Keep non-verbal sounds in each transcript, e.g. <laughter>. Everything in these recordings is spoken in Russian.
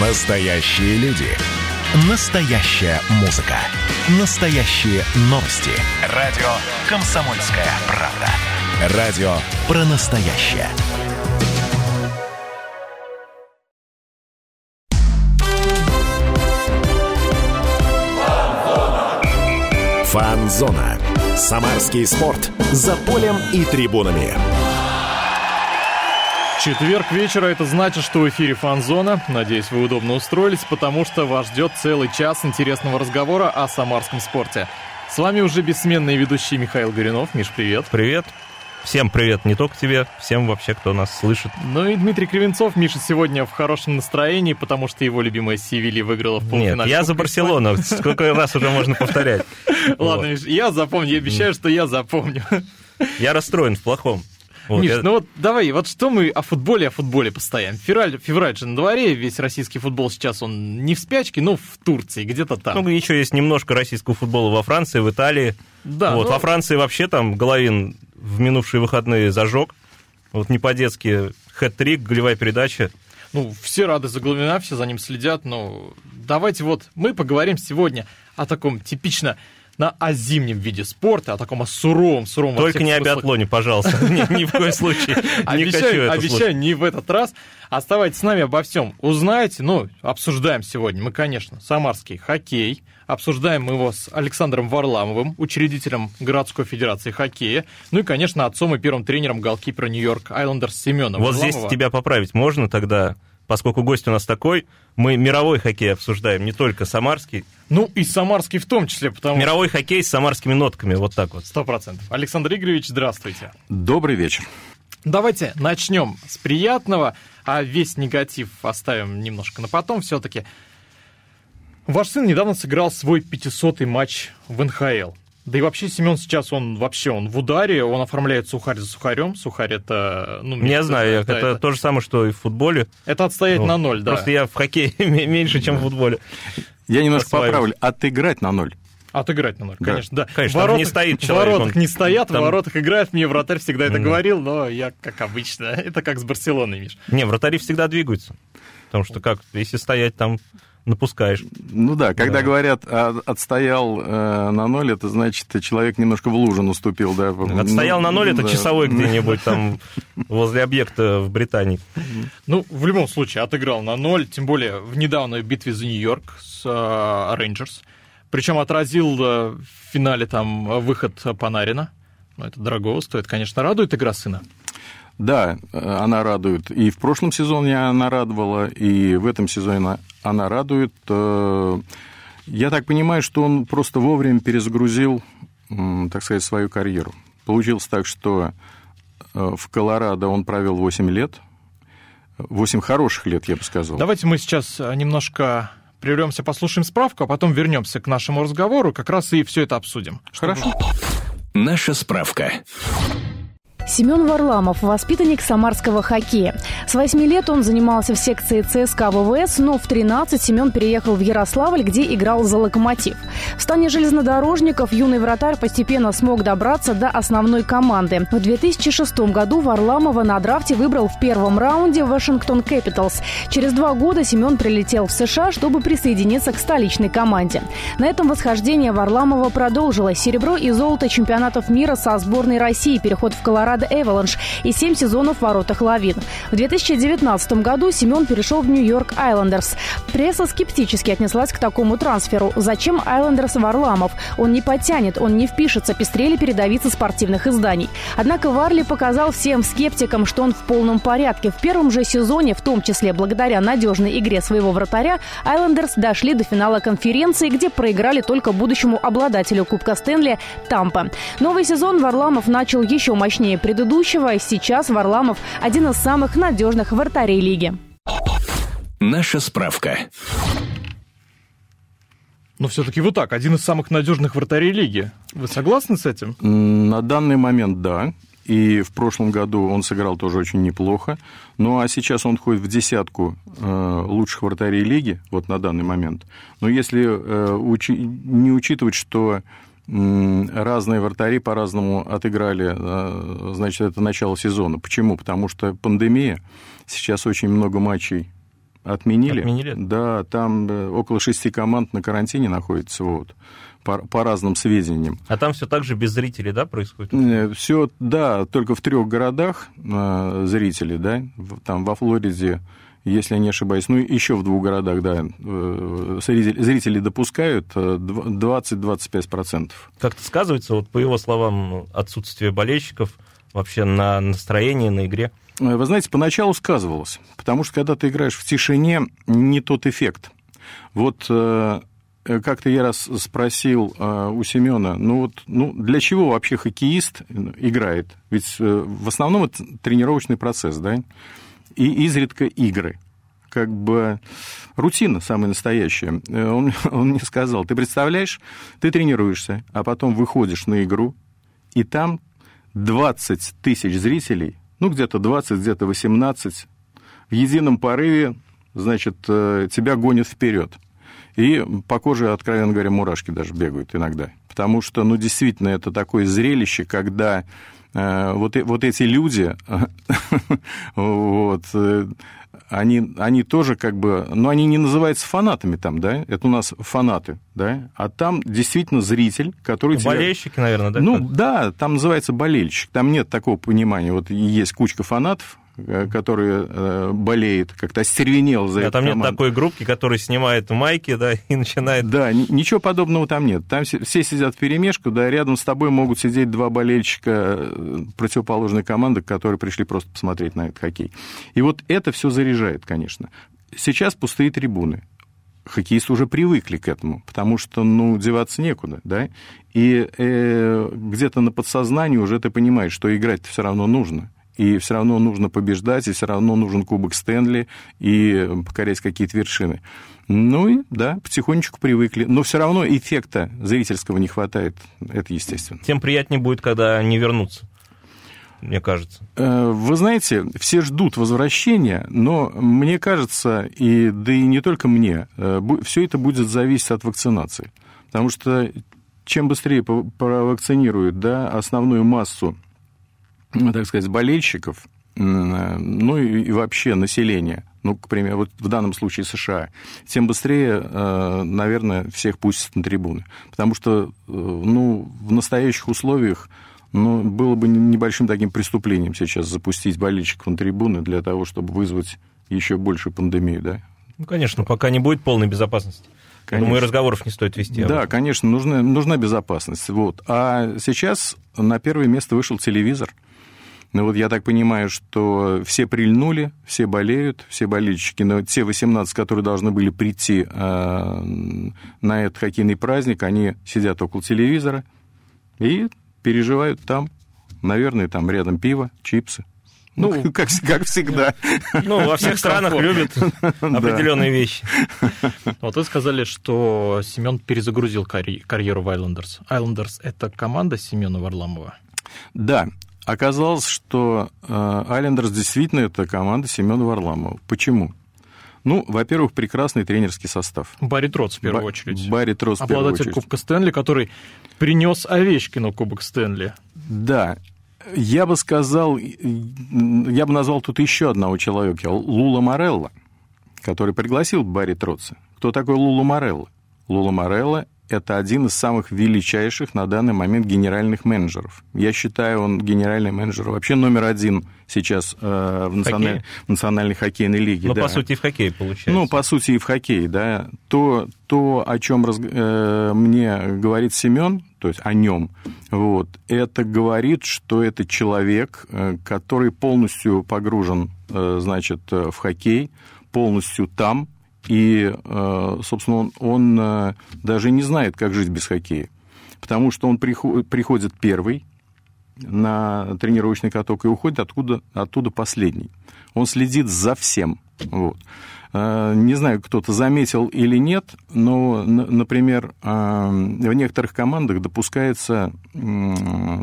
Настоящие люди. Настоящая музыка. Настоящие новости. Радио «Комсомольская правда». Радио про настоящее. Фанзона. Самарский спорт. За полем и трибунами. Четверг вечера, это значит, что в эфире Фанзона. Надеюсь, вы удобно устроились, потому что вас ждет целый час интересного разговора о самарском спорте. С вами уже бессменный ведущий Михаил Горюнов. Миш, привет. Привет. Всем привет, не только тебе, всем вообще, кто нас слышит. Ну и Дмитрий Кривенцов. Миша сегодня в хорошем настроении, потому что его любимая Севилья выиграла в полуфинале. Нет, я за Барселону. Сколько раз уже можно повторять? <laughs> Ладно, Миш, я запомню, я обещаю, что я запомню. Я расстроен в плохом. Вот, Миш, я... ну вот давай, вот что мы о футболе, о футболе постоянно. Февраль, февраль же на дворе, весь российский футбол сейчас, он не в спячке, но в Турции, где-то там. Ну, еще есть немножко российского футбола во Франции, в Италии. Да. Вот, но... Во Франции вообще там Головин в минувшие выходные зажег. Вот не по-детски хэт-трик, голевая передача. Ну, все рады за Головина, все за ним следят, но давайте вот мы поговорим сегодня о таком типично на о зимнем виде спорта, о таком о суровом, суровом. Только не о биатлоне, пожалуйста. <laughs> Ни в коем случае. Обещаю, обещаю, не в этот раз. Оставайтесь с нами обо всем. Узнаете, ну, обсуждаем сегодня мы, конечно, самарский хоккей. Обсуждаем мы его с Александром Варламовым, учредителем городской федерации хоккея. Ну и, конечно, отцом и первым тренером голкипера Нью-Йорк Айлендерс Семеном. Вот здесь тебя поправить можно тогда? Поскольку гость у нас такой, мы мировой хоккей обсуждаем, не только самарский. Ну, и самарский в том числе, потому Мировой хоккей с самарскими нотками, вот так вот. Сто процентов. Александр Игоревич, здравствуйте. Добрый вечер. Давайте начнем с приятного, а весь негатив оставим немножко на потом все-таки. Ваш сын недавно сыграл свой 500-й матч в НХЛ. Да и вообще Семен сейчас, он вообще, он в ударе, он оформляет сухарь за сухарем. Сухарь это... Ну, я знаю, это, это то же самое, что и в футболе. Это отстоять ну, на ноль, да. Просто я в хоккее <laughs> меньше, чем в футболе. Я немножко поправлю, отыграть на ноль. Отыграть на ноль, да. конечно, да. Конечно, воротах, не стоит человек. В воротах он... не стоят, там... в воротах играют. Мне вратарь всегда это mm. говорил, но я, как обычно, <laughs> это как с Барселоной, Миш. Не, вратари всегда двигаются. Потому что как, если стоять там напускаешь. Ну да, когда да. говорят а, отстоял э, на ноль, это значит, человек немножко в лужу наступил, да. Отстоял ну, на ноль, это да. часовой <laughs> где-нибудь там возле объекта в Британии. Ну, в любом случае, отыграл на ноль, тем более в недавней битве за Нью-Йорк с Рейнджерс. Э, Причем отразил э, в финале там выход Панарина. Ну, это дорого стоит, конечно, радует игра сына. Да, она радует. И в прошлом сезоне она радовала, и в этом сезоне она радует. Э, я так понимаю, что он просто вовремя перезагрузил, так сказать, свою карьеру. Получилось так, что э, в Колорадо он провел 8 лет, 8 хороших лет, я бы сказал. Давайте мы сейчас э, немножко прервемся, послушаем справку, а потом вернемся к нашему разговору, как раз и все это обсудим. Хорошо. Наша справка. Семен Варламов – воспитанник самарского хоккея. С 8 лет он занимался в секции ЦСКА ВВС, но в 13 Семен переехал в Ярославль, где играл за «Локомотив». В стане железнодорожников юный вратарь постепенно смог добраться до основной команды. В 2006 году Варламова на драфте выбрал в первом раунде Вашингтон Capitals. Через два года Семен прилетел в США, чтобы присоединиться к столичной команде. На этом восхождение Варламова продолжилось. Серебро и золото чемпионатов мира со сборной России, переход в Колорадо Колорадо Эваланш и 7 сезонов в воротах Лавин. В 2019 году Семен перешел в Нью-Йорк Айлендерс. Пресса скептически отнеслась к такому трансферу. Зачем Айлендерс Варламов? Он не потянет, он не впишется, пестрели передовицы спортивных изданий. Однако Варли показал всем скептикам, что он в полном порядке. В первом же сезоне, в том числе благодаря надежной игре своего вратаря, Айлендерс дошли до финала конференции, где проиграли только будущему обладателю Кубка Стэнли Тампа. Новый сезон Варламов начал еще мощнее предыдущего. Сейчас Варламов один из самых надежных вратарей лиги. Наша справка. Но все-таки вот так, один из самых надежных вратарей лиги. Вы согласны с этим? На данный момент да. И в прошлом году он сыграл тоже очень неплохо. Ну а сейчас он входит в десятку э, лучших вратарей лиги, вот на данный момент. Но если э, учи, не учитывать, что разные вратари по-разному отыграли, э, значит, это начало сезона. Почему? Потому что пандемия, сейчас очень много матчей Отменили? Отменили? Да, там э, около шести команд на карантине находится, вот, по, по разным сведениям. А там все так же без зрителей, да, происходит? Э, все, да, только в трех городах э, зрители, да, там во Флориде, если я не ошибаюсь, ну, еще в двух городах, да, э, зрители, зрители допускают 20-25%. Как-то сказывается, вот по его словам, отсутствие болельщиков вообще на настроении, на игре? Э, вы знаете, поначалу сказывалось, потому что когда ты играешь в тишине, не тот эффект. Вот э, как-то я раз спросил э, у Семена, ну вот, ну для чего вообще хоккеист играет? Ведь в основном это тренировочный процесс, да, и изредка игры. Как бы рутина самая настоящая. Он, <laughs> он мне сказал, ты представляешь, ты тренируешься, а потом выходишь на игру, и там 20 тысяч зрителей ну, где-то 20, где-то 18, в едином порыве, значит, э, тебя гонят вперед. И по коже, откровенно говоря, мурашки даже бегают иногда. Потому что, ну, действительно, это такое зрелище, когда э, вот, вот эти люди, <laughs> вот, э, они, они тоже как бы, ну, они не называются фанатами там, да, это у нас фанаты, да, а там действительно зритель, который... Болельщики, тебя... наверное, да? Ну, да, там называется болельщик, там нет такого понимания, вот есть кучка фанатов, Э, который э, болеет, как-то остервенел за а эту там команду. нет такой группки, которая снимает майки, да, и начинает... Да, ничего подобного там нет. Там все сидят в перемешку, да, рядом с тобой могут сидеть два болельщика э, противоположной команды, которые пришли просто посмотреть на этот хоккей. И вот это все заряжает, конечно. Сейчас пустые трибуны хоккеисты уже привыкли к этому, потому что, ну, деваться некуда, да, и э, где-то на подсознании уже ты понимаешь, что играть все равно нужно и все равно нужно побеждать, и все равно нужен кубок Стэнли, и покорять какие-то вершины. Ну и, да, потихонечку привыкли. Но все равно эффекта зрительского не хватает, это естественно. Тем приятнее будет, когда они вернутся мне кажется. Э, вы знаете, все ждут возвращения, но мне кажется, и да и не только мне, э, все это будет зависеть от вакцинации. Потому что чем быстрее провакцинируют да, основную массу так сказать, болельщиков, ну и, вообще населения, ну, к примеру, вот в данном случае США, тем быстрее, э, наверное, всех пустят на трибуны. Потому что, э, ну, в настоящих условиях, ну, было бы небольшим таким преступлением сейчас запустить болельщиков на трибуны для того, чтобы вызвать еще больше пандемию, да? Ну, конечно, пока не будет полной безопасности. Конечно. Думаю, разговоров не стоит вести. Да, конечно, нужна, нужна безопасность. Вот. А сейчас на первое место вышел телевизор – ну вот я так понимаю, что все прильнули, все болеют, все болельщики, но те 18, которые должны были прийти э, на этот хоккейный праздник, они сидят около телевизора и переживают там, наверное, там рядом пиво, чипсы. Ну, ну <laughs> как, как всегда. Ну, во всех странах любят <laughs> определенные вещи. Вот вы сказали, что Семен перезагрузил карьеру в Islanders. Islanders – это команда Семена Варламова? Да, Оказалось, что Айлендерс действительно это команда Семена Варламова. Почему? Ну, во-первых, прекрасный тренерский состав. Барри Троц, в первую Ба- очередь. Барри Троц, в первую Обладатель Кубка Стэнли, который принес Овечкину Кубок Стэнли. Да. Я бы сказал, я бы назвал тут еще одного человека, Лула Морелла, который пригласил Барри Троца. Кто такой Лула Морелла? Лула Морелла это один из самых величайших на данный момент генеральных менеджеров. Я считаю, он генеральный менеджер вообще номер один сейчас э, в, националь... в национальной хоккейной лиге. Ну, да. по сути, и в хоккее получается. Ну, по сути, и в хоккее, да. То, то о чем раз... э, мне говорит Семен, то есть о нем, вот, это говорит, что это человек, э, который полностью погружен, э, значит, в хоккей, полностью там, и, э, собственно, он, он э, даже не знает, как жить без хоккея. Потому что он приходит первый на тренировочный каток и уходит оттуда, оттуда последний. Он следит за всем. Вот. Э, не знаю, кто-то заметил или нет, но, например, в некоторых командах допускается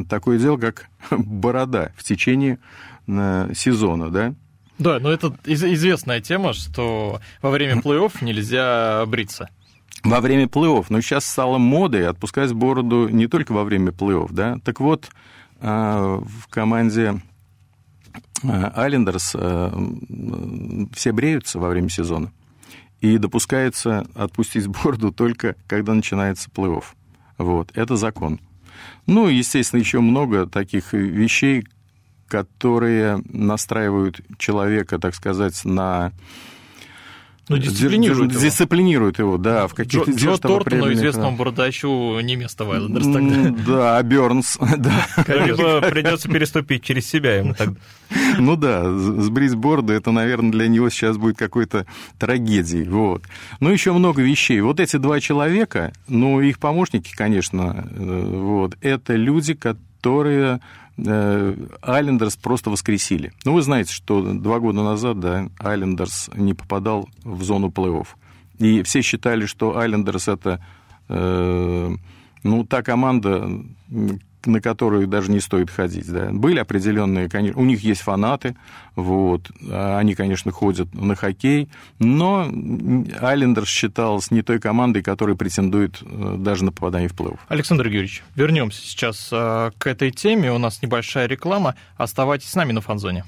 такое дело, как <laughs> борода в течение сезона, да, да, но это известная тема, что во время плей-офф нельзя бриться. Во время плей-офф. Но сейчас стало модой отпускать бороду не только во время плей-офф, да. Так вот, а, в команде Айлендерс все бреются во время сезона. И допускается отпустить борду только когда начинается плей-офф. Вот, это закон. Ну, естественно, еще много таких вещей, которые настраивают человека, так сказать, на ну, дисциплинирует его. Дисциплинирует его, да. В каких-то Джо, Джо Тортону, известному бородачу, не место в Айлендерс тогда. Да, а Бернс, <laughs> да. Конечно, придется переступить через себя ему тогда. <laughs> Ну да, сбрить бороду, это, наверное, для него сейчас будет какой-то трагедией. Вот. Ну, еще много вещей. Вот эти два человека, ну, их помощники, конечно, э, вот, это люди, которые Айлендерс просто воскресили. Ну, вы знаете, что два года назад, да, Айлендерс не попадал в зону плей-офф. И все считали, что Айлендерс это, э, ну, та команда, на которую даже не стоит ходить. Да. Были определенные, конечно, у них есть фанаты, вот, они, конечно, ходят на хоккей, но Айлендерс считался не той командой, которая претендует э, даже на попадание в плей-офф. Александр Юрьевич, вернемся сейчас э, к этой теме. У нас небольшая реклама. Оставайтесь с нами на фанзоне.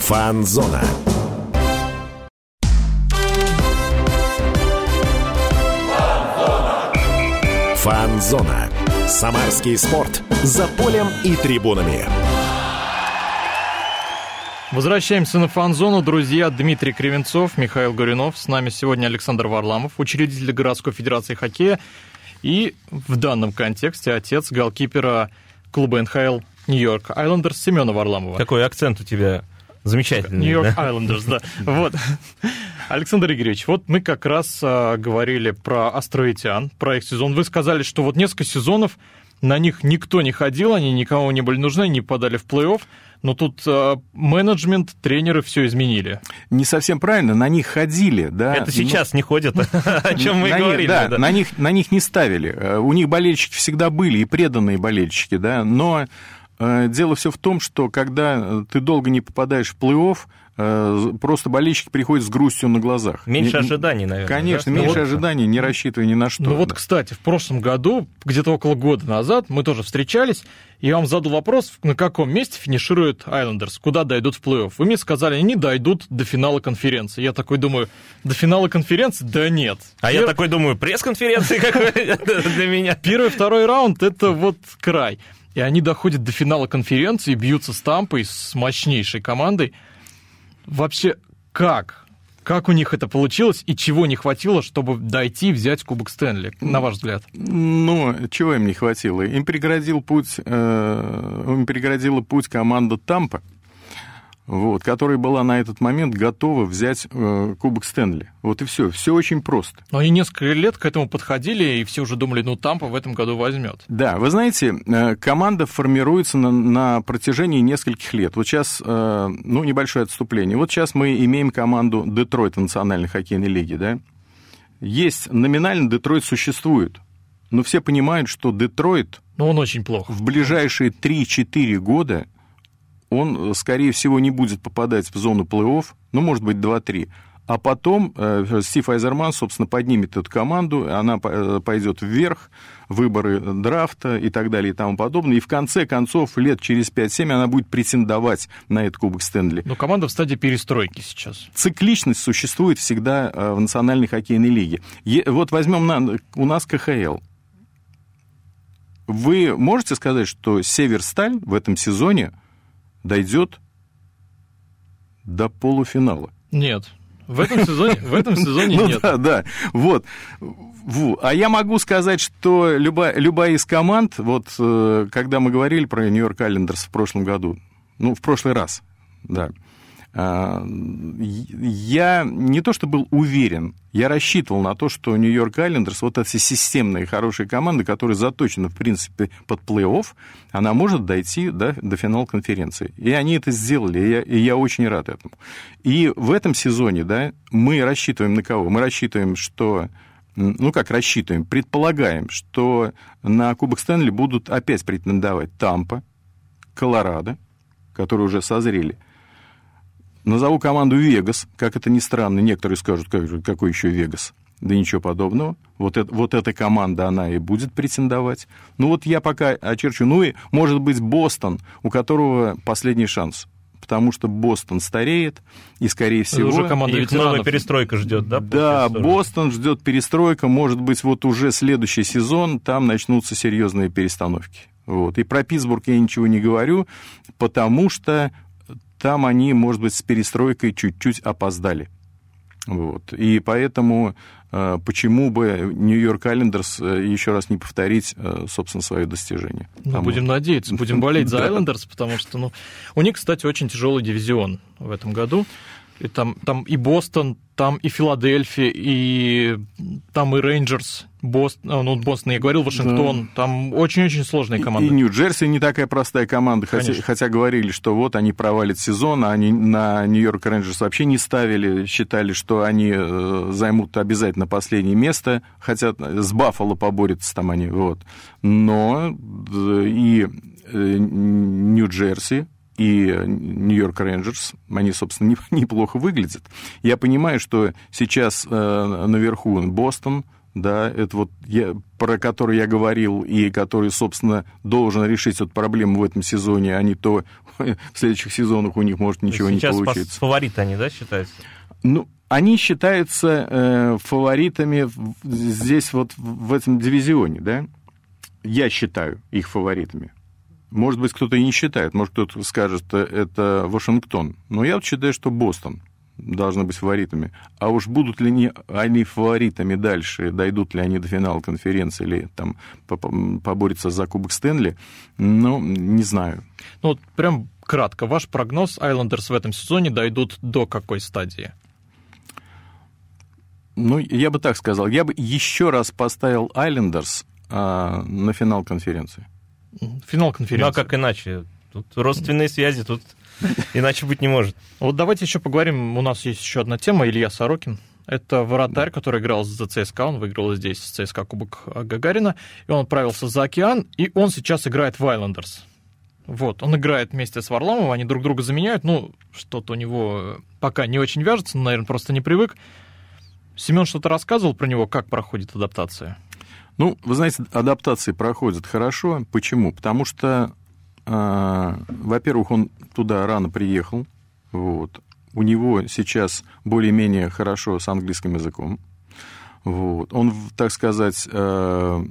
Фанзона. Фанзона. Самарский спорт. За полем и трибунами. Возвращаемся на фан-зону. Друзья, Дмитрий Кривенцов, Михаил Горюнов. С нами сегодня Александр Варламов, учредитель городской федерации хоккея. И в данном контексте отец голкипера клуба НХЛ Нью-Йорк Айлендерс Семена Варламова. Какой акцент у тебя замечательный. Нью-Йорк Айлендерс, да. Вот. Александр Игоревич, вот мы как раз а, говорили про островитян, про их сезон. Вы сказали, что вот несколько сезонов на них никто не ходил, они никому не были нужны, не подали в плей-офф. Но тут э, менеджмент, тренеры все изменили. Не совсем правильно, на них ходили, да. Это сейчас но... не ходят, <laughs> о чем мы говорили. Да, на них на них не ставили. Э, у них болельщики всегда были и преданные болельщики, да. Но дело все в том, что когда ты долго не попадаешь в плей-офф, Э, просто болельщики приходят с грустью на глазах. Меньше ожиданий, наверное. Конечно, да? меньше ну, ожиданий, не рассчитывая ни на что. Ну вот, кстати, в прошлом году, где-то около года назад, мы тоже встречались, и я вам задал вопрос, на каком месте финиширует Айлендерс, куда дойдут в плей-офф. Вы мне сказали, они дойдут до финала конференции. Я такой думаю, до финала конференции? Да нет. А Пер... я такой думаю, пресс-конференции какой <laughs> для меня. Первый, второй раунд — это вот край. И они доходят до финала конференции, бьются с Тампой, с мощнейшей командой — Вообще, как? Как у них это получилось и чего не хватило, чтобы дойти и взять Кубок Стэнли, на ваш взгляд? Ну, чего им не хватило? Им преградил путь, э, им преградила путь команда Тампа вот, которая была на этот момент готова взять э, Кубок Стэнли. Вот и все. Все очень просто. Но они несколько лет к этому подходили, и все уже думали, ну, Тампа в этом году возьмет. Да, вы знаете, э, команда формируется на, на протяжении нескольких лет. Вот сейчас, э, ну, небольшое отступление. Вот сейчас мы имеем команду Детройт Национальной хоккейной лиги, да? Есть номинально Детройт существует, но все понимают, что Детройт... Ну, он очень плохо. В ближайшие 3-4 года он, скорее всего, не будет попадать в зону плей-офф, ну, может быть, 2-3. А потом э, Стив Айзерман, собственно, поднимет эту команду, она э, пойдет вверх, выборы драфта и так далее и тому подобное. И в конце концов, лет через 5-7 она будет претендовать на этот Кубок Стэнли. Но команда в стадии перестройки сейчас. Цикличность существует всегда э, в Национальной хоккейной лиге. Вот возьмем на, у нас КХЛ. Вы можете сказать, что Северсталь в этом сезоне дойдет до полуфинала. Нет. В этом сезоне, в этом сезоне <laughs> ну, нет. Да, да. Вот. А я могу сказать, что любая, любая из команд, вот э, когда мы говорили про Нью-Йорк Айлендерс в прошлом году, ну, в прошлый раз, да, я не то что был уверен, я рассчитывал на то, что Нью-Йорк Айлендерс, вот эти системные хорошие команды, которые заточены, в принципе, под плей-офф, она может дойти да, до финала конференции. И они это сделали, и я, и я очень рад этому. И в этом сезоне да, мы рассчитываем на кого? Мы рассчитываем, что ну как рассчитываем, предполагаем, что на Кубок Стэнли будут опять претендовать Тампа, Колорадо, которые уже созрели – Назову команду Вегас, как это ни странно, некоторые скажут, как, какой еще Вегас. Да ничего подобного. Вот, это, вот эта команда, она и будет претендовать. Ну вот я пока очерчу. Ну и, может быть, Бостон, у которого последний шанс потому что Бостон стареет, и, скорее всего... Это уже команда Их новая перестройка ждет, да? Да, Бостон ждет перестройка, может быть, вот уже следующий сезон, там начнутся серьезные перестановки. Вот. И про Питтсбург я ничего не говорю, потому что там они, может быть, с перестройкой чуть-чуть опоздали. Вот. И поэтому э, почему бы Нью-Йорк Айлендерс э, еще раз не повторить, э, собственно, свое достижение? Ну, Там... будем надеяться, будем болеть за <laughs> Айлендерс, потому что, ну, у них, кстати, очень тяжелый дивизион в этом году. И там, там и Бостон, там и Филадельфия, и там и Рейнджерс, Бостон, а, ну, Бостон, я говорил, Вашингтон, да. там очень-очень сложные команды. И, и Нью-Джерси не такая простая команда, хотя, хотя говорили, что вот они провалят сезон, а они на Нью-Йорк Рейнджерс вообще не ставили, считали, что они э, займут обязательно последнее место, хотя с Баффало поборются там они, вот. Но э, и э, Нью-Джерси, и Нью-Йорк Рейнджерс, они, собственно, <laughs> неплохо выглядят. Я понимаю, что сейчас э, наверху Бостон, да, это вот я, про который я говорил, и который, собственно, должен решить эту проблему в этом сезоне, а не то <laughs> в следующих сезонах у них может ничего сейчас не получиться. Сейчас фавориты они, да, считаются? Ну, они считаются э, фаворитами здесь вот в этом дивизионе, да? Я считаю их фаворитами. Может быть, кто-то и не считает, может, кто-то скажет, что это Вашингтон. Но я вот считаю, что Бостон должны быть фаворитами. А уж будут ли они фаворитами дальше, дойдут ли они до финала конференции или там поборются за Кубок Стэнли, ну, не знаю. Ну, вот прям кратко, ваш прогноз, Айлендерс в этом сезоне дойдут до какой стадии? Ну, я бы так сказал, я бы еще раз поставил Айлендерс а, на финал конференции. Финал конференции. Ну, а как иначе? Тут родственные связи, тут иначе быть не может. Вот давайте еще поговорим. У нас есть еще одна тема. Илья Сорокин. Это вратарь, который играл за ЦСКА, он выиграл здесь ЦСКА Кубок Гагарина, и он отправился за океан, и он сейчас играет в Айлендерс. Вот, он играет вместе с Варламовым, они друг друга заменяют, ну, что-то у него пока не очень вяжется, наверное, просто не привык. Семен что-то рассказывал про него, как проходит адаптация? Ну, вы знаете, адаптации проходят хорошо. Почему? Потому что, э, во-первых, он туда рано приехал. Вот. У него сейчас более-менее хорошо с английским языком. Вот. Он, так сказать, э,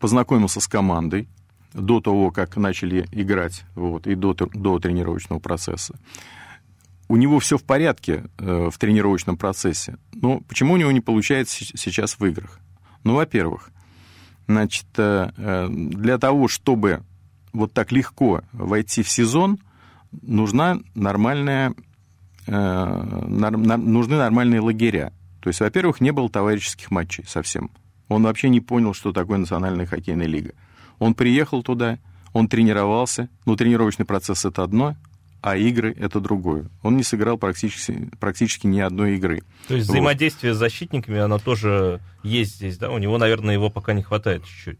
познакомился с командой до того, как начали играть, вот, и до, до тренировочного процесса. У него все в порядке э, в тренировочном процессе. Но почему у него не получается сейчас в играх? Ну, во-первых, значит, э, э, для того, чтобы вот так легко войти в сезон, нужна нормальная, э, нужны нормальные лагеря. То есть, во-первых, не было товарищеских матчей совсем. Он вообще не понял, что такое национальная хоккейная лига. Он приехал туда, он тренировался, но тренировочный процесс это одно, а игры — это другое. Он не сыграл практически, практически ни одной игры. То есть взаимодействие вот. с защитниками, оно тоже есть здесь, да? У него, наверное, его пока не хватает чуть-чуть.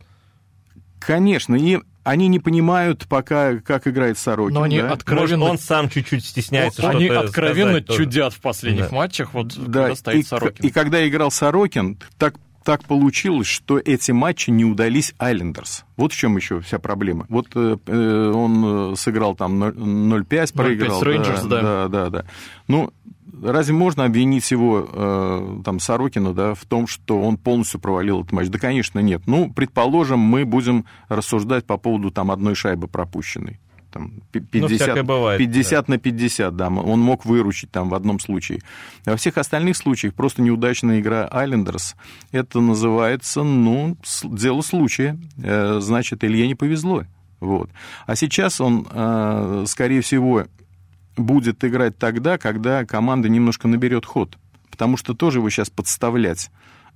Конечно, и они не понимают пока, как играет Сорокин. Но они да? откровенно... Может, он сам чуть-чуть стесняется что-то Они откровенно чудят в последних да. матчах, вот да. когда стоит и, Сорокин. И когда играл Сорокин, так так получилось, что эти матчи не удались Айлендерс. Вот в чем еще вся проблема. Вот э, э он э, сыграл там 0-5, проиграл. 0-5 Рейнджерс, да, да. Да, да, да. Ну, разве можно обвинить его, э, там, Сорокина, да, в том, что он полностью провалил этот матч? Да, конечно, нет. Ну, предположим, мы будем рассуждать по поводу там одной шайбы пропущенной там, 50, ну, бывает, 50 да. на 50, да, он мог выручить там в одном случае. Во всех остальных случаях просто неудачная игра Айлендерс, это называется, ну, дело случая, э, значит, Илье не повезло. Вот. А сейчас он, э, скорее всего, будет играть тогда, когда команда немножко наберет ход. Потому что тоже его сейчас подставлять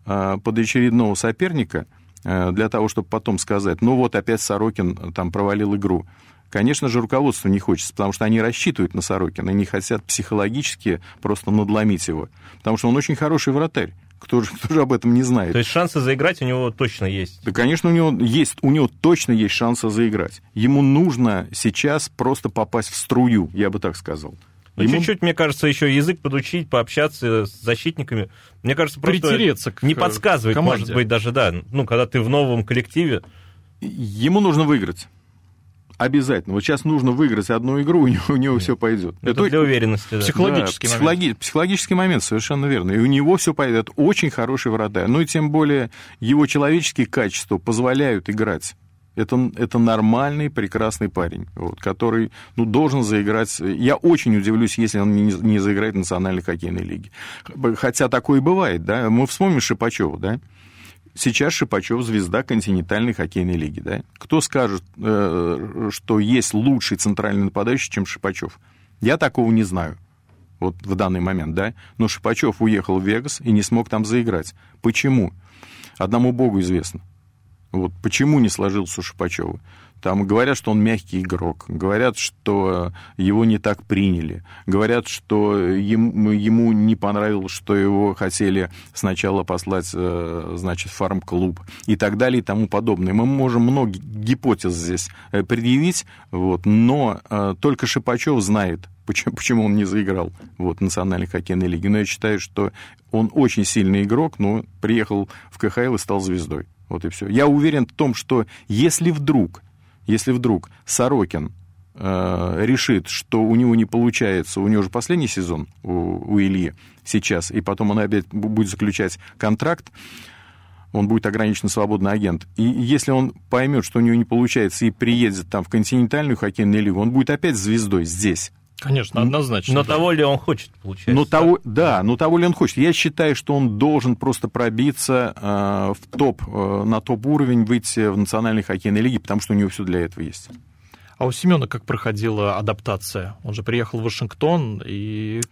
э, под очередного соперника для того, чтобы потом сказать, ну вот опять Сорокин там провалил игру. Конечно же, руководство не хочется, потому что они рассчитывают на Сорокина и не хотят психологически просто надломить его. Потому что он очень хороший вратарь. Кто же, <laughs> кто же об этом не знает? То есть шансы заиграть у него точно есть? Да, конечно, у него есть, у него точно есть шансы заиграть. Ему нужно сейчас просто попасть в струю, я бы так сказал. Ну, Ему... чуть-чуть, мне кажется, еще язык подучить, пообщаться с защитниками. Мне кажется, просто Притереться не подсказывает, команде. может быть, даже, да. Ну, когда ты в новом коллективе. Ему нужно выиграть. Обязательно. Вот сейчас нужно выиграть одну игру, у него, у него все пойдет. Это, Это для уверенности. Да. Психологический да, момент. Психологи... Психологический момент, совершенно верно. И у него все пойдет. Это очень хороший вратарь. Ну и тем более его человеческие качества позволяют играть. Это, это нормальный, прекрасный парень, вот, который ну, должен заиграть. Я очень удивлюсь, если он не, не заиграет в национальной хоккейной лиге. Хотя такое и бывает, да. Мы вспомним Шипачева, да. Сейчас Шипачев звезда континентальной хоккейной лиги. Да? Кто скажет, э, что есть лучший центральный нападающий, чем Шипачев? Я такого не знаю вот в данный момент, да, но Шипачев уехал в Вегас и не смог там заиграть. Почему? Одному богу известно. Вот почему не сложился у Шипачева. Там говорят, что он мягкий игрок, говорят, что его не так приняли, говорят, что ему, не понравилось, что его хотели сначала послать, э, значит, фарм-клуб и так далее и тому подобное. Мы можем много гипотез здесь э, предъявить, вот, но э, только Шипачев знает, почему, почему он не заиграл вот, в Национальной хоккейной лиге. Но я считаю, что он очень сильный игрок, но приехал в КХЛ и стал звездой. Вот и все. Я уверен в том, что если вдруг если вдруг Сорокин э, решит, что у него не получается, у него же последний сезон у, у Ильи сейчас, и потом он опять будет заключать контракт, он будет ограниченно свободный агент. И если он поймет, что у него не получается, и приедет там в континентальную хоккейную лигу, он будет опять звездой здесь. Конечно, однозначно. Но да. того ли он хочет, получается? Но того, да, но того ли он хочет. Я считаю, что он должен просто пробиться э, в топ, э, на топ-уровень, выйти в национальной хоккейной лиге, потому что у него все для этого есть. А у Семена как проходила адаптация? Он же приехал в Вашингтон и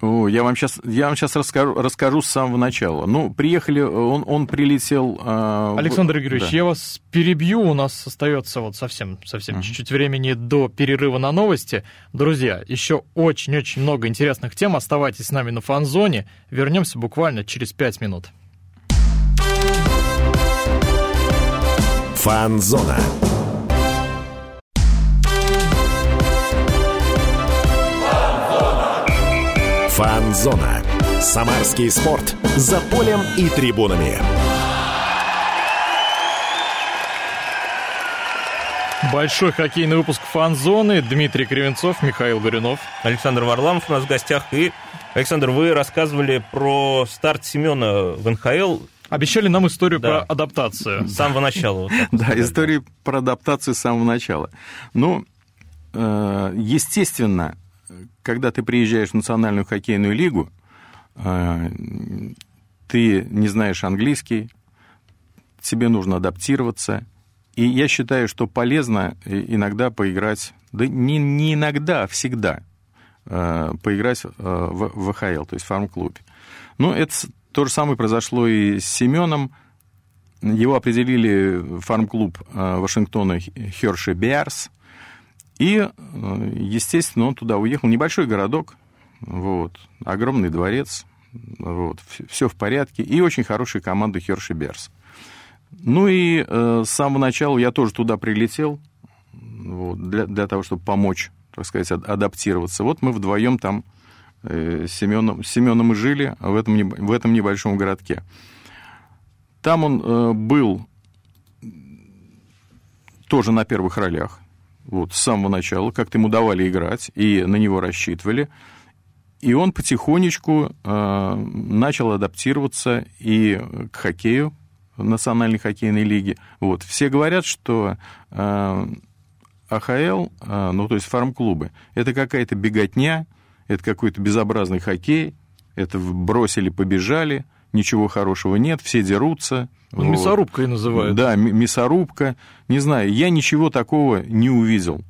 о, я вам сейчас, я вам сейчас расскажу, расскажу с самого начала. Ну, приехали, он, он прилетел... Э, Александр Григорьевич, да. я вас перебью, у нас остается вот совсем, совсем uh-huh. чуть-чуть времени до перерыва на новости. Друзья, еще очень-очень много интересных тем. Оставайтесь с нами на фан-зоне. Вернемся буквально через пять минут. Фан-зона. Фан-зона. Самарский спорт. За полем и трибунами. Большой хоккейный выпуск фан-зоны. Дмитрий Кривенцов, Михаил Горюнов. Александр Варламов у нас в гостях. И, Александр, вы рассказывали про старт Семена в НХЛ. Обещали нам историю да. про адаптацию. С самого начала. Да, историю про адаптацию с самого начала. Ну, э, естественно, когда ты приезжаешь в Национальную хоккейную лигу, э, ты не знаешь английский, тебе нужно адаптироваться. И я считаю, что полезно иногда поиграть, да не, не иногда, а всегда э, поиграть э, в ВХЛ, то есть в фарм-клубе. Ну, это то же самое произошло и с Семеном. Его определили фарм-клуб Вашингтона Херши Биарс – и, э, естественно, он туда уехал. Небольшой городок, вот, огромный дворец, вот, все в порядке. И очень хорошая команда Херши Берс. Ну и э, с самого начала я тоже туда прилетел, вот, для, для того, чтобы помочь, так сказать, адаптироваться. Вот мы вдвоем там э, с, Семеном, с Семеном и жили в этом, в этом небольшом городке. Там он э, был тоже на первых ролях вот, с самого начала, как-то ему давали играть, и на него рассчитывали. И он потихонечку э, начал адаптироваться и к хоккею Национальной хоккейной лиги. Вот. Все говорят, что э, АХЛ, э, ну, то есть фарм-клубы, это какая-то беготня, это какой-то безобразный хоккей, это бросили, побежали, ничего хорошего нет, все дерутся. Он вот. мясорубкой называют. Да, мясорубка. Не знаю, я ничего такого не увидел.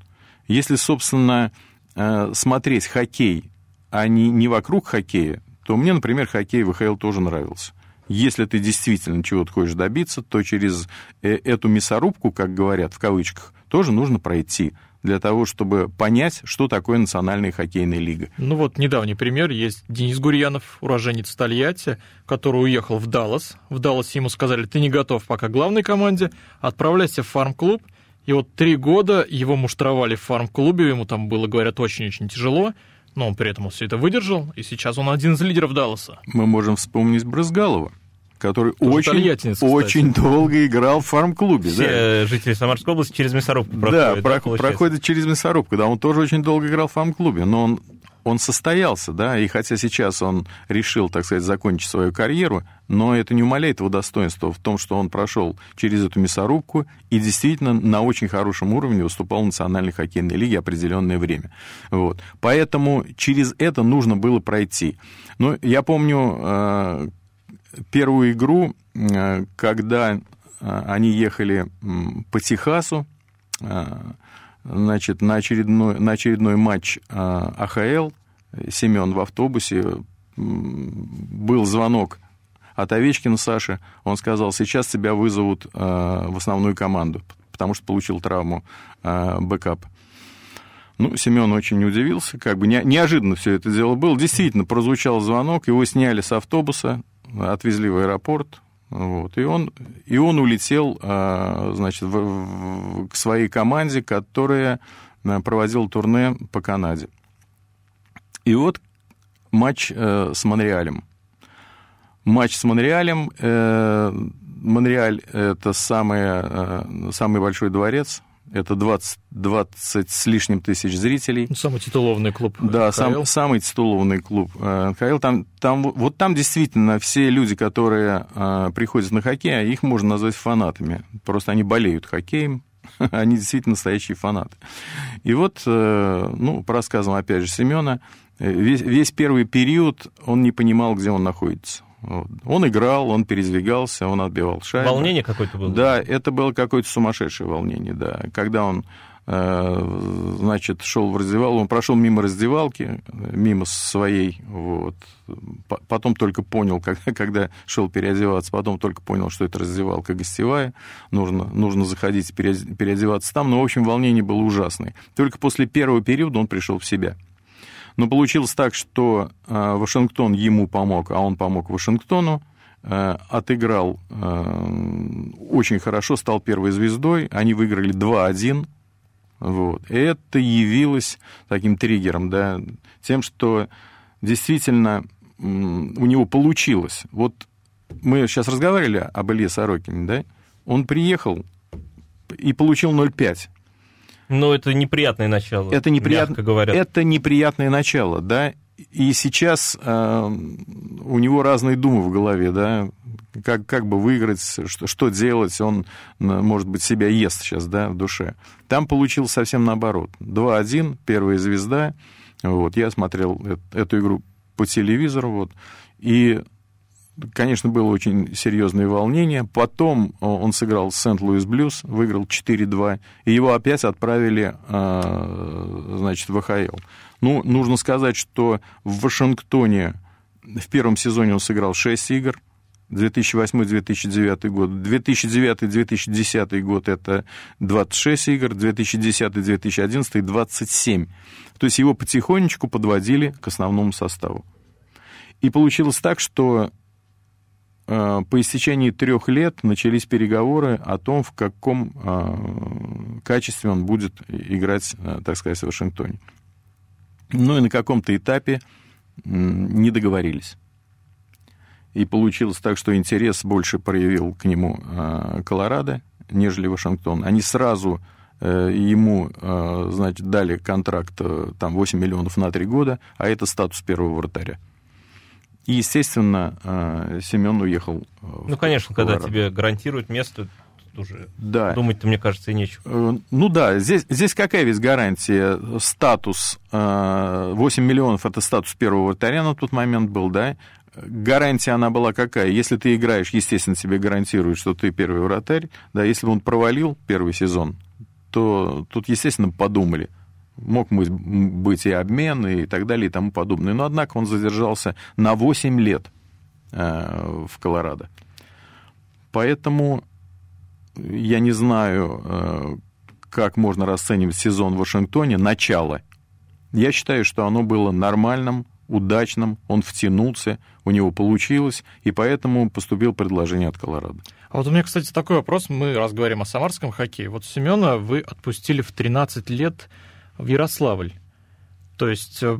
Если, собственно, э, смотреть хоккей, а не, не вокруг хоккея, то мне, например, хоккей в ВХЛ тоже нравился. Если ты действительно чего-то хочешь добиться, то через э, эту мясорубку, как говорят в кавычках, тоже нужно пройти для того, чтобы понять, что такое национальная хоккейная лига. Ну вот недавний пример есть Денис Гурьянов, уроженец Тольятти, который уехал в Даллас. В Далласе ему сказали, ты не готов пока к главной команде, отправляйся в фарм-клуб. И вот три года его муштровали в фарм-клубе, ему там было, говорят, очень-очень тяжело. но он при этом все это выдержал, и сейчас он один из лидеров Далласа. Мы можем вспомнить Брызгалова, который очень, очень долго играл в фарм-клубе. Все да. жители Самарской области через мясорубку проходят. Да, да проходят через мясорубку. Да, он тоже очень долго играл в фарм-клубе, но он он состоялся, да, и хотя сейчас он решил, так сказать, закончить свою карьеру, но это не умаляет его достоинства в том, что он прошел через эту мясорубку и действительно на очень хорошем уровне выступал в Национальной хоккейной лиге определенное время. Вот. Поэтому через это нужно было пройти. Но я помню э, первую игру, э, когда э, они ехали по Техасу, значит, на очередной, на очередной матч АХЛ, Семен в автобусе, был звонок от Овечкина Саши, он сказал, сейчас тебя вызовут в основную команду, потому что получил травму бэкап. Ну, Семен очень удивился, как бы неожиданно все это дело было. Действительно, прозвучал звонок, его сняли с автобуса, отвезли в аэропорт, вот. И, он, и он улетел а, значит, в, в, к своей команде, которая а, проводила турне по Канаде. И вот матч э, с Монреалем. Матч с Монреалем. Э, Монреаль – это самый, э, самый большой дворец это 20, 20 с лишним тысяч зрителей. Ну, самый титулованный клуб Да, сам, самый титулованный клуб э, НХЛ. Там, там, вот там действительно все люди, которые э, приходят на хоккей, их можно назвать фанатами. Просто они болеют хоккеем, <laughs> они действительно настоящие фанаты. И вот, э, ну, по рассказам, опять же, Семена, весь, весь первый период он не понимал, где он находится. Он играл, он передвигался, он отбивал шайбу. Волнение какое-то было? Да, это было какое-то сумасшедшее волнение, да. Когда он э, значит, шел в раздевалку, он прошел мимо раздевалки, мимо своей, вот. Потом только понял, <laughs> когда шел переодеваться, потом только понял, что это раздевалка гостевая, нужно, нужно заходить переодеваться там, но, в общем, волнение было ужасное. Только после первого периода он пришел в себя. Но получилось так, что э, Вашингтон ему помог, а он помог Вашингтону, э, отыграл э, очень хорошо, стал первой звездой, они выиграли 2-1, вот. Это явилось таким триггером, да, тем, что действительно у него получилось. Вот мы сейчас разговаривали об Илье Сорокине, да, он приехал и получил 0,5. Но это неприятное начало. Это неприятно, говоря. Это неприятное начало, да. И сейчас э, у него разные думы в голове, да, как, как бы выиграть, что, что делать, он, может быть, себя ест сейчас, да, в душе. Там получилось совсем наоборот. 2-1, первая звезда, вот, я смотрел эту игру по телевизору, вот, и Конечно, было очень серьезное волнение. Потом э, он сыграл Сент-Луис Блюз, выиграл 4-2, и его опять отправили, э, значит, в АХЛ. Ну, нужно сказать, что в Вашингтоне в первом сезоне он сыграл 6 игр, 2008-2009 год. 2009-2010 год это 26 игр, 2010-2011 27. То есть его потихонечку подводили к основному составу. И получилось так, что по истечении трех лет начались переговоры о том, в каком э, качестве он будет играть, э, так сказать, в Вашингтоне. Ну и на каком-то этапе не договорились. И получилось так, что интерес больше проявил к нему Колорадо, нежели Вашингтон. Они сразу ему, значит, дали контракт там 8 миллионов на 3 года, а это статус первого вратаря. И, естественно, э, Семен уехал. Ну, конечно, когда тебе гарантируют место, уже да. думать-то, мне кажется, и нечего. Э, ну да, здесь, здесь какая ведь гарантия? Статус 8 э, миллионов – это статус первого вратаря на тот момент был, да? Гарантия она была какая? Если ты играешь, естественно, тебе гарантируют, что ты первый вратарь. Да, если бы он провалил первый сезон, то тут, естественно, подумали – Мог быть и обмен, и так далее, и тому подобное. Но, однако, он задержался на 8 лет э, в Колорадо. Поэтому я не знаю, э, как можно расценивать сезон в Вашингтоне, начало. Я считаю, что оно было нормальным, удачным, он втянулся, у него получилось, и поэтому поступил предложение от Колорадо. А вот у меня, кстати, такой вопрос. Мы раз говорим о самарском хоккее. Вот Семена вы отпустили в 13 лет в Ярославль. То есть, э,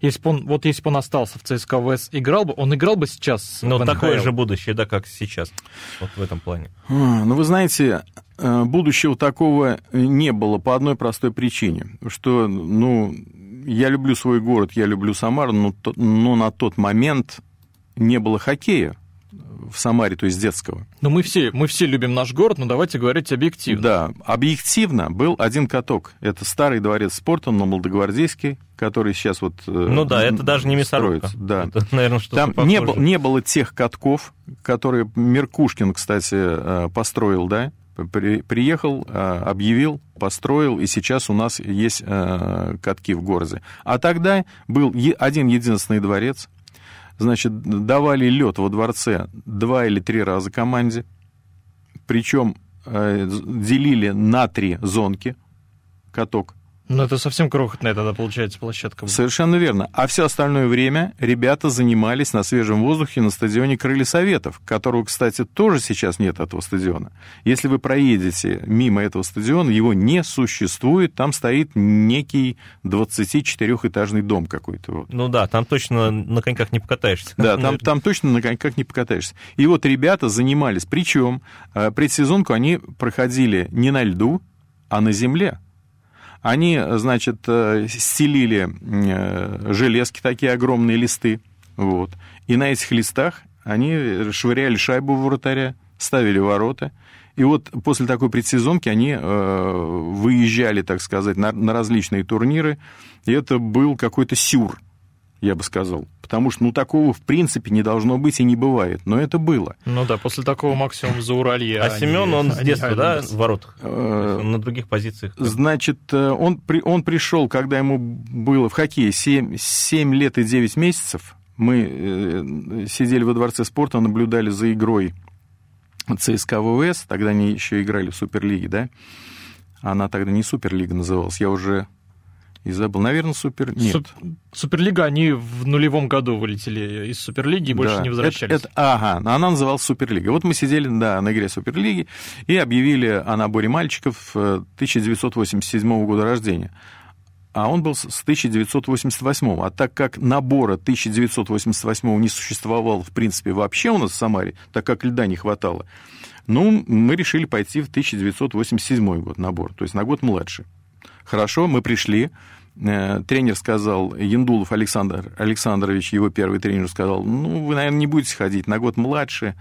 если бы он, вот если бы он остался в ЦСКА ВС, играл бы, он играл бы сейчас Ну, такое же будущее, да, как сейчас, вот в этом плане. А, ну, вы знаете, э, будущего такого не было по одной простой причине, что, ну, я люблю свой город, я люблю Самару, но, но на тот момент не было хоккея в Самаре, то есть детского. Но мы все, мы все любим наш город, но давайте говорить объективно. Да, объективно был один каток. Это старый дворец спорта, но Молодогвардейский, который сейчас вот... Э, ну да, это даже не мясорубка. Да. Это, наверное, что Там не, был, не было тех катков, которые Меркушкин, кстати, э, построил, да, при, приехал, э, объявил, построил, и сейчас у нас есть катки в городе. А тогда был один единственный дворец, Значит, давали лед во дворце два или три раза команде, причем э, делили на три зонки каток. Ну, это совсем крохотная тогда получается площадка. Совершенно верно. А все остальное время ребята занимались на свежем воздухе на стадионе Крылья Советов, которого, кстати, тоже сейчас нет этого стадиона. Если вы проедете мимо этого стадиона, его не существует, там стоит некий 24-этажный дом какой-то. Вот. Ну да, там точно на коньках не покатаешься. Да, там, там точно на коньках не покатаешься. И вот ребята занимались, причем э, предсезонку они проходили не на льду, а на земле. Они, значит, э, стелили э, железки, такие огромные листы, вот, и на этих листах они швыряли шайбу в вратаря, ставили ворота, и вот после такой предсезонки они э, выезжали, так сказать, на, на различные турниры, и это был какой-то сюр я бы сказал. Потому что, ну, такого в принципе не должно быть и не бывает. Но это было. Ну да, после такого максимум за Уралье. А Семен, он с детства, да, в воротах? Э, на других позициях? Значит, э, он, при, он пришел, когда ему было в хоккее 7, 7 лет и 9 месяцев. Мы э, сидели во Дворце спорта, наблюдали за игрой ЦСКА ВВС. Тогда они еще играли в Суперлиге, да? Она тогда не Суперлига называлась. Я уже и забыл. Наверное, Супер... Нет. Суп... Суперлига, они в нулевом году вылетели из Суперлиги и больше да. не возвращались. Это, это, ага, она называлась Суперлига. Вот мы сидели, да, на игре Суперлиги и объявили о наборе мальчиков 1987 э, года рождения. А он был с 1988. А так как набора 1988 не существовало, в принципе, вообще у нас в Самаре, так как льда не хватало, ну, мы решили пойти в 1987 год набор, то есть на год младше. Хорошо, мы пришли, тренер сказал, Яндулов Александр Александрович, его первый тренер сказал, ну, вы, наверное, не будете ходить, на год младше,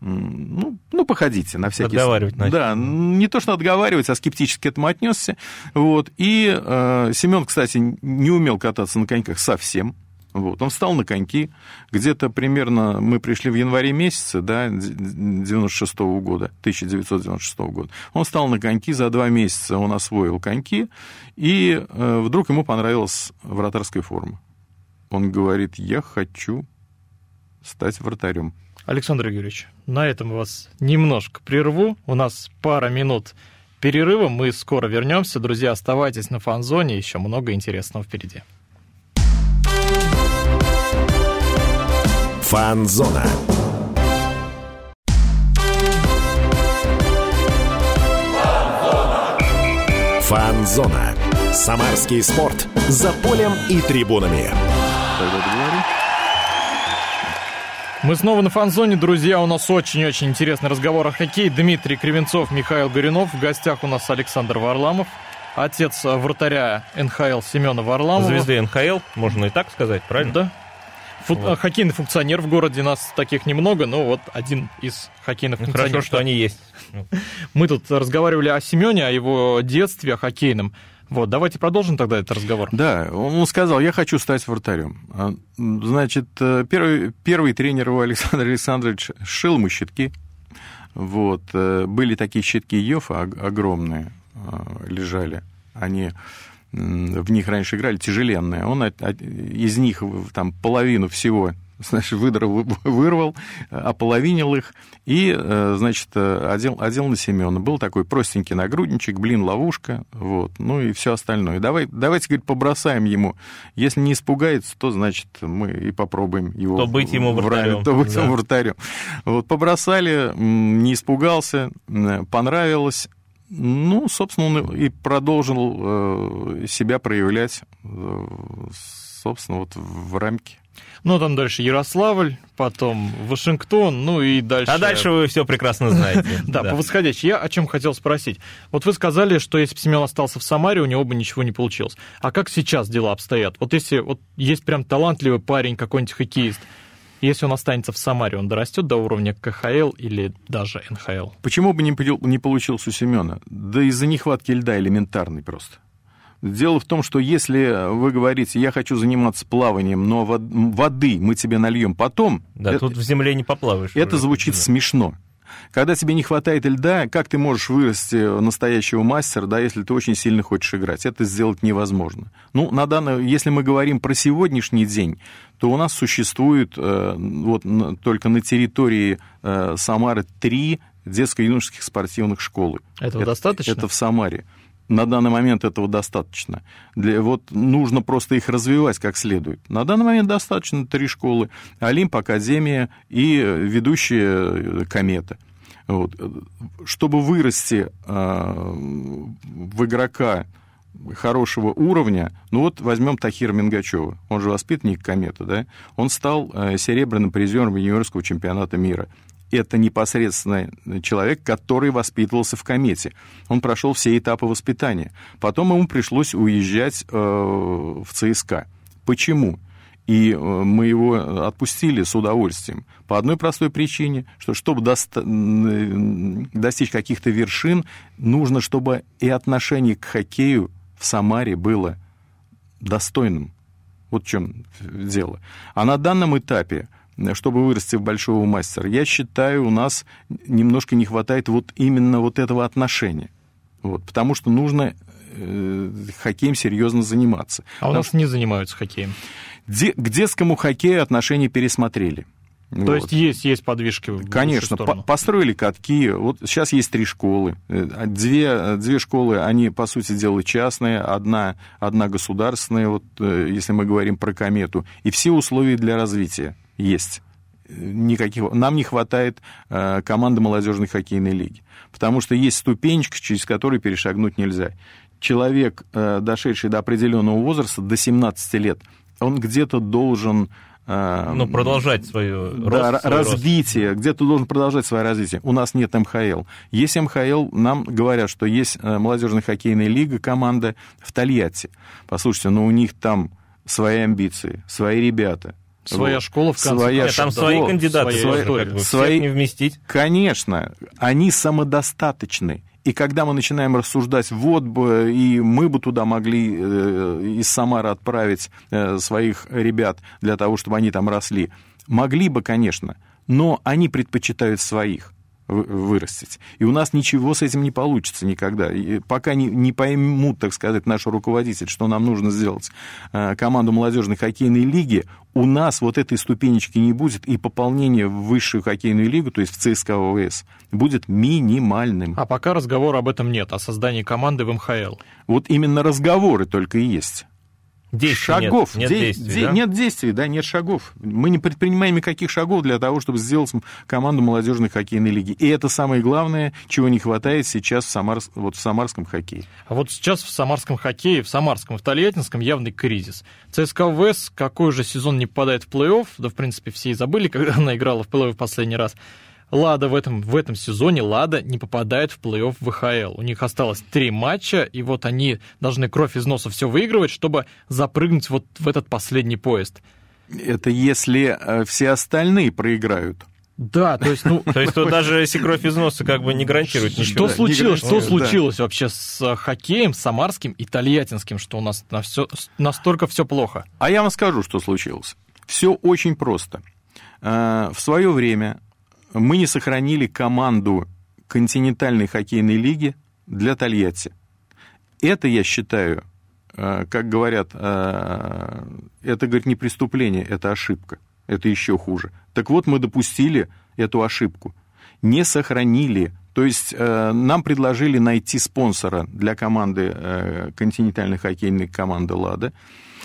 ну, ну, походите на всякий Отговаривать начали. Да, не то, что отговаривать, а скептически к этому отнесся. Вот. И э, Семен, кстати, не умел кататься на коньках совсем. Вот. Он встал на коньки. Где-то примерно мы пришли в январе месяце, да, 96 -го года, 1996 -го года. Он встал на коньки, за два месяца он освоил коньки, и э, вдруг ему понравилась вратарская форма. Он говорит, я хочу стать вратарем. Александр Юрьевич, на этом вас немножко прерву. У нас пара минут перерыва. Мы скоро вернемся. Друзья, оставайтесь на фан-зоне. Еще много интересного впереди. Фанзона. Фанзона. Самарский спорт. За полем и трибунами. Мы снова на фанзоне, друзья. У нас очень-очень интересный разговор о хоккее. Дмитрий Кривенцов, Михаил Горюнов. В гостях у нас Александр Варламов, отец вратаря НХЛ Семена Варламова. Звезды НХЛ, можно и так сказать, правильно? Да. Фу- вот. Хоккейный функционер в городе, нас таких немного, но вот один из хоккейных ну, функционеров. Хорошо, что они есть. <laughs> Мы тут разговаривали о Семене, о его детстве, о хоккейном. Вот, давайте продолжим тогда этот разговор. Да, он сказал, я хочу стать вратарем. А, значит, э, первый, первый тренер его, Александр Александрович, шил ему щитки. Вот, э, были такие щитки Йофа огромные, э, лежали. Они в них раньше играли, тяжеленные. Он из них там половину всего <laughs> значит, выдрал, вырвал, ополовинил их и, э, значит, одел, одел на Семена. Был такой простенький нагрудничек, блин, ловушка, вот, ну и все остальное. Давай, давайте, говорит, побросаем ему. Если не испугается, то, значит, мы и попробуем его... То быть ему вратарем. То быть да. ему вратарем. Вот, побросали, не испугался, понравилось, Ну, собственно, он и продолжил себя проявлять, собственно, вот в рамке ну, там дальше Ярославль, потом Вашингтон, ну и дальше... А дальше вы все прекрасно знаете. <laughs> Да, по восходящей. Я о чем хотел спросить. Вот вы сказали, что если бы Семен остался в Самаре, у него бы ничего не получилось. А как сейчас дела обстоят? Вот если вот есть прям талантливый парень, какой-нибудь хоккеист, если он останется в Самаре, он дорастет до уровня КХЛ или даже НХЛ? Почему бы не, не получилось у Семена? Да из-за нехватки льда элементарный просто. Дело в том, что если вы говорите, я хочу заниматься плаванием, но воды мы тебе нальем потом... Да, это, тут в земле не поплаваешь. Это уже. звучит да. смешно. Когда тебе не хватает льда, как ты можешь вырасти настоящего мастера, да, если ты очень сильно хочешь играть? Это сделать невозможно. Ну, на данный, если мы говорим про сегодняшний день, то у нас существует э, вот только на территории э, Самары три детско-юношеских спортивных школы. Этого это, достаточно? Это в Самаре на данный момент этого достаточно. Для, вот нужно просто их развивать как следует. На данный момент достаточно три школы. Олимп, Академия и ведущие кометы. Вот. Чтобы вырасти э, в игрока хорошего уровня, ну вот возьмем Тахира Мингачева, он же воспитанник кометы, да, он стал э, серебряным призером юниорского чемпионата мира это непосредственно человек, который воспитывался в комете. Он прошел все этапы воспитания. Потом ему пришлось уезжать э, в ЦСКА. Почему? И э, мы его отпустили с удовольствием. По одной простой причине, что чтобы достичь каких-то вершин, нужно, чтобы и отношение к хоккею в Самаре было достойным. Вот в чем дело. А на данном этапе чтобы вырасти в большого мастера. Я считаю, у нас немножко не хватает вот именно вот этого отношения. Вот, потому что нужно э, хоккеем серьезно заниматься. А у нас не занимаются хоккеем. Де, к детскому хоккею отношения пересмотрели. То вот. есть есть, есть подвижки Конечно, по построили катки. Вот сейчас есть три школы. Э, две, две школы, они, по сути дела, частные. Одна, одна государственная, вот, э, если мы говорим про комету. И все условия для развития есть никаких... Нам не хватает э, команды молодежной хоккейной лиги, потому что есть ступенечка, через которую перешагнуть нельзя. Человек, э, дошедший до определенного возраста, до 17 лет, он где-то должен... Э, ну, продолжать свое да, рост, свой развитие, где-то должен продолжать свое развитие. У нас нет МХЛ. Есть МХЛ, нам говорят, что есть молодежная хоккейная лига, команда в Тольятти. Послушайте, но ну, у них там свои амбиции, свои ребята. Своя вот. школа в конце Своя Нет, там свои кандидаты, своя тоже, как бы, свои... не вместить. Конечно, они самодостаточны. И когда мы начинаем рассуждать, вот бы и мы бы туда могли э, из Самары отправить э, своих ребят для того, чтобы они там росли, могли бы, конечно, но они предпочитают своих вырастить. И у нас ничего с этим не получится никогда. И пока не, не поймут, так сказать, наш руководитель, что нам нужно сделать э, команду молодежной хоккейной лиги, у нас вот этой ступенечки не будет, и пополнение в высшую хоккейную лигу, то есть в ЦСКА ВВС, будет минимальным. А пока разговора об этом нет, о создании команды в МХЛ. Вот именно разговоры только и есть. Действий шагов. Нет, нет, действий, де- да? нет действий, да, нет шагов. Мы не предпринимаем никаких шагов для того, чтобы сделать команду молодежной хоккейной лиги. И это самое главное, чего не хватает сейчас в, Самарс... вот в самарском хоккее. А вот сейчас в самарском хоккее, в самарском, в Тольяттинском явный кризис. ЦСКА ВС какой же сезон не попадает в плей-офф, да, в принципе, все и забыли, <laughs> когда она играла в плей-офф в последний раз. Лада в этом, в этом сезоне Лада не попадает в плей-офф ВХЛ. У них осталось три матча, и вот они должны кровь из носа все выигрывать, чтобы запрыгнуть вот в этот последний поезд. Это если э, все остальные проиграют. Да, то есть, ну... То есть, тут даже если кровь из носа как бы не гарантирует ничего. Что случилось, что случилось вообще с э, хоккеем самарским и тольяттинским, что у нас на все, настолько все плохо? А я вам скажу, что случилось. Все очень просто. Э, в свое время мы не сохранили команду континентальной хоккейной лиги для Тольятти. Это, я считаю, э, как говорят, э, это, говорит, не преступление, это ошибка. Это еще хуже. Так вот, мы допустили эту ошибку. не сохранили. То есть э, нам предложили найти спонсора для команды, э, континентальной хоккейной команды «Лада»,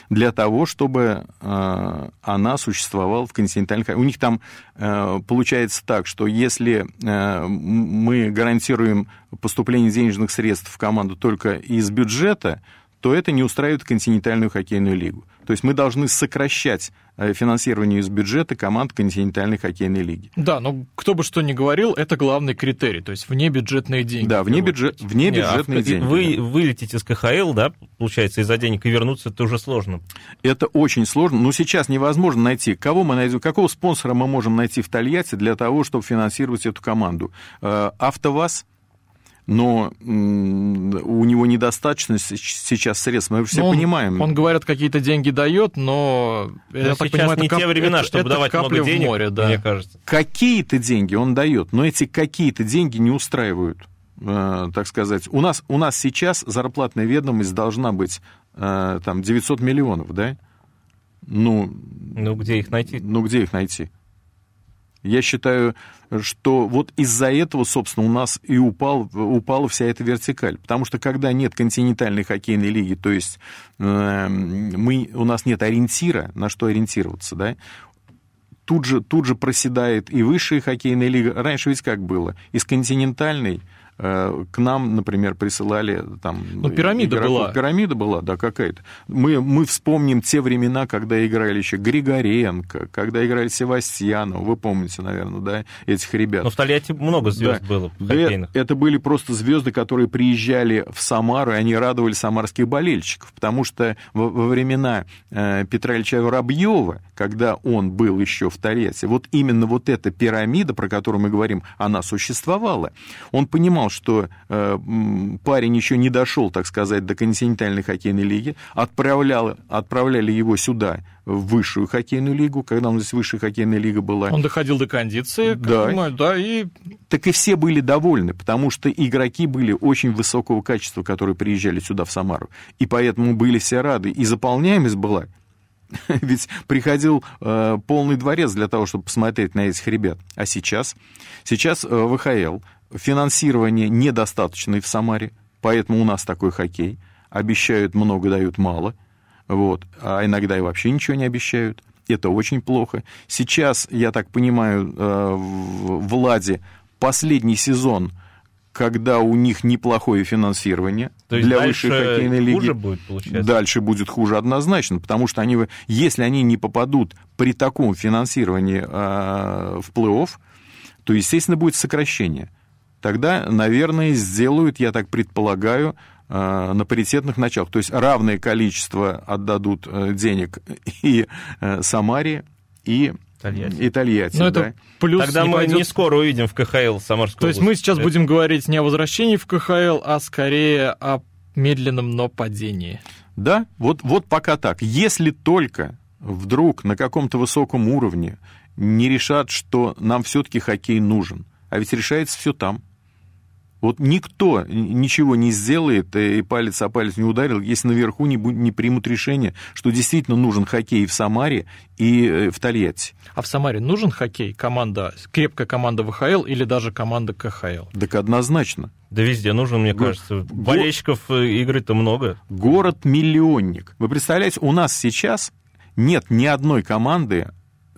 для того, чтобы э, она существовала в континентальных... У них там э, получается так, что если э, мы гарантируем поступление денежных средств в команду только из бюджета, то это не устраивает континентальную хоккейную лигу. То есть мы должны сокращать э, финансирование из бюджета команд континентальной хоккейной лиги. Да, но кто бы что ни говорил, это главный критерий, то есть вне бюджетные деньги. Да, вне, бюджет, вне бюджетные а деньги. Вы вылетите с КХЛ, да, получается, из-за денег и вернуться, это уже сложно. Это очень сложно, но сейчас невозможно найти. Кого мы найдем, какого спонсора мы можем найти в Тольятти для того, чтобы финансировать эту команду? Э, АвтоВАЗ, но у него недостаточно сейчас средств. Мы все но он, понимаем. Он, говорят, какие-то деньги дает, но, но я так понимаю, не это те времена, это, чтобы это давать много денег, море, да. мне кажется. Какие-то деньги он дает, но эти какие-то деньги не устраивают э, так сказать. У нас, у нас сейчас зарплатная ведомость должна быть э, там 900 миллионов, да? Ну, ну, где их найти? Ну, где их найти? Я считаю, что вот из-за этого, собственно, у нас и упал, упала вся эта вертикаль. Потому что когда нет континентальной хоккейной лиги, то есть э, мы, у нас нет ориентира, на что ориентироваться, да, тут же, тут же проседает и высшая хоккейная лига. Раньше ведь как было? Из континентальной к нам, например, присылали там... Ну, пирамида игроков. была. Пирамида была, да, какая-то. Мы, мы вспомним те времена, когда играли еще Григоренко, когда играли Севастьянов, вы помните, наверное, да, этих ребят. Но в Тольятти много звезд да. было да, Это были просто звезды, которые приезжали в Самару, и они радовали самарских болельщиков, потому что во, во времена э, Петра Ильича Воробьева, когда он был еще в Тольятти, вот именно вот эта пирамида, про которую мы говорим, она существовала. Он понимал, понимал, что э, парень еще не дошел, так сказать, до континентальной хоккейной лиги, отправлял, отправляли его сюда, в высшую хоккейную лигу, когда у нас высшая хоккейная лига была. Он доходил до кондиции, да. Понимаю, да, и... Так и все были довольны, потому что игроки были очень высокого качества, которые приезжали сюда, в Самару, и поэтому были все рады, и заполняемость была <laughs> ведь приходил э, полный дворец для того, чтобы посмотреть на этих ребят. А сейчас? Сейчас э, ВХЛ финансирование недостаточно в Самаре, поэтому у нас такой хоккей. Обещают много, дают мало. Вот. А иногда и вообще ничего не обещают. Это очень плохо. Сейчас, я так понимаю, э, в Ладе последний сезон, когда у них неплохое финансирование То есть для высшей хоккейной лиги. Хуже будет, получается? Дальше будет хуже однозначно, потому что они, если они не попадут при таком финансировании э, в плей-офф, то, естественно, будет сокращение тогда, наверное, сделают, я так предполагаю, э, на паритетных началах. То есть равное количество отдадут э, денег и э, Самаре, и Тольятти. И Тольятти, Но ну, да. это плюс Тогда не мы пойдет... не скоро увидим в КХЛ Самарскую То есть мы сейчас это... будем говорить не о возвращении в КХЛ, а скорее о медленном, но падении. Да, вот, вот пока так. Если только вдруг на каком-то высоком уровне не решат, что нам все-таки хоккей нужен, а ведь решается все там – вот никто ничего не сделает и палец о палец не ударил, если наверху не, не примут решение, что действительно нужен хоккей в Самаре и э, в Тольятти. А в Самаре нужен хоккей? Команда, крепкая команда ВХЛ или даже команда КХЛ? Так однозначно. Да везде нужен, мне Го- кажется. Болельщиков Го- э, игры-то много. Город-миллионник. Вы представляете, у нас сейчас нет ни одной команды,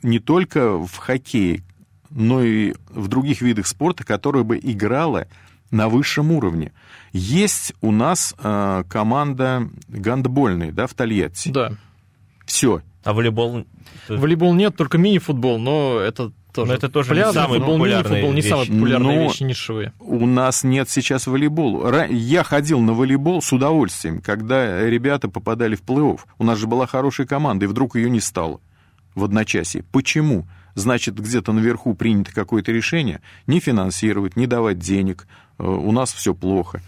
не только в хоккее, но и в других видах спорта, которая бы играла на высшем уровне. Есть у нас э, команда гандбольная, да, в Тольятти. Да. Все. А волейбол? Волейбол нет, только мини-футбол, но это тоже. Но это тоже Пляжный не самый футбол, мини-футбол не самые популярные но вещи нишевые. У нас нет сейчас волейбола. Я ходил на волейбол с удовольствием, когда ребята попадали в плей-офф. У нас же была хорошая команда, и вдруг ее не стало в одночасье. Почему? Значит, где-то наверху принято какое-то решение не финансировать, не давать денег, у нас все плохо.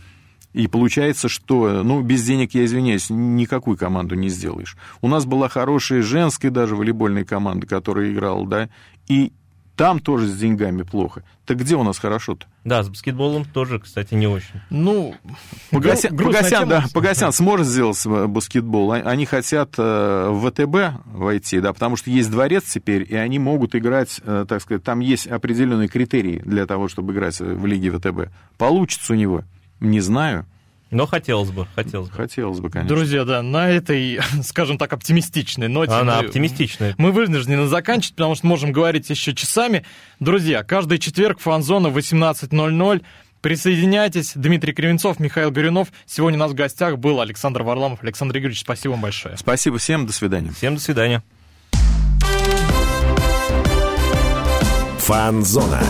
И получается, что, ну, без денег, я извиняюсь, никакую команду не сделаешь. У нас была хорошая женская даже волейбольная команда, которая играла, да, и Там тоже с деньгами плохо. Так где у нас хорошо-то? Да, с баскетболом тоже, кстати, не очень. Ну, Погосян, Погосян, да, Погосян сможет сделать баскетбол. А, они хотят э, в ВТБ войти, да, потому что есть дворец теперь, и они могут играть, э, так сказать, там есть определенные критерии для того, чтобы играть в лиге ВТБ. Получится у него? Не знаю. Но хотелось бы, хотелось бы. Хотелось бы, конечно. Друзья, да, на этой, <laughs> скажем так, оптимистичной ноте... Она мы, оптимистичная. Мы вынуждены заканчивать, потому что можем говорить еще часами. Друзья, каждый четверг фан-зона 18.00. Присоединяйтесь. Дмитрий Кривенцов, Михаил Горюнов. Сегодня у нас в гостях был Александр Варламов. Александр Игоревич, спасибо вам большое. Спасибо всем, до свидания. Всем до свидания. Фан-зона.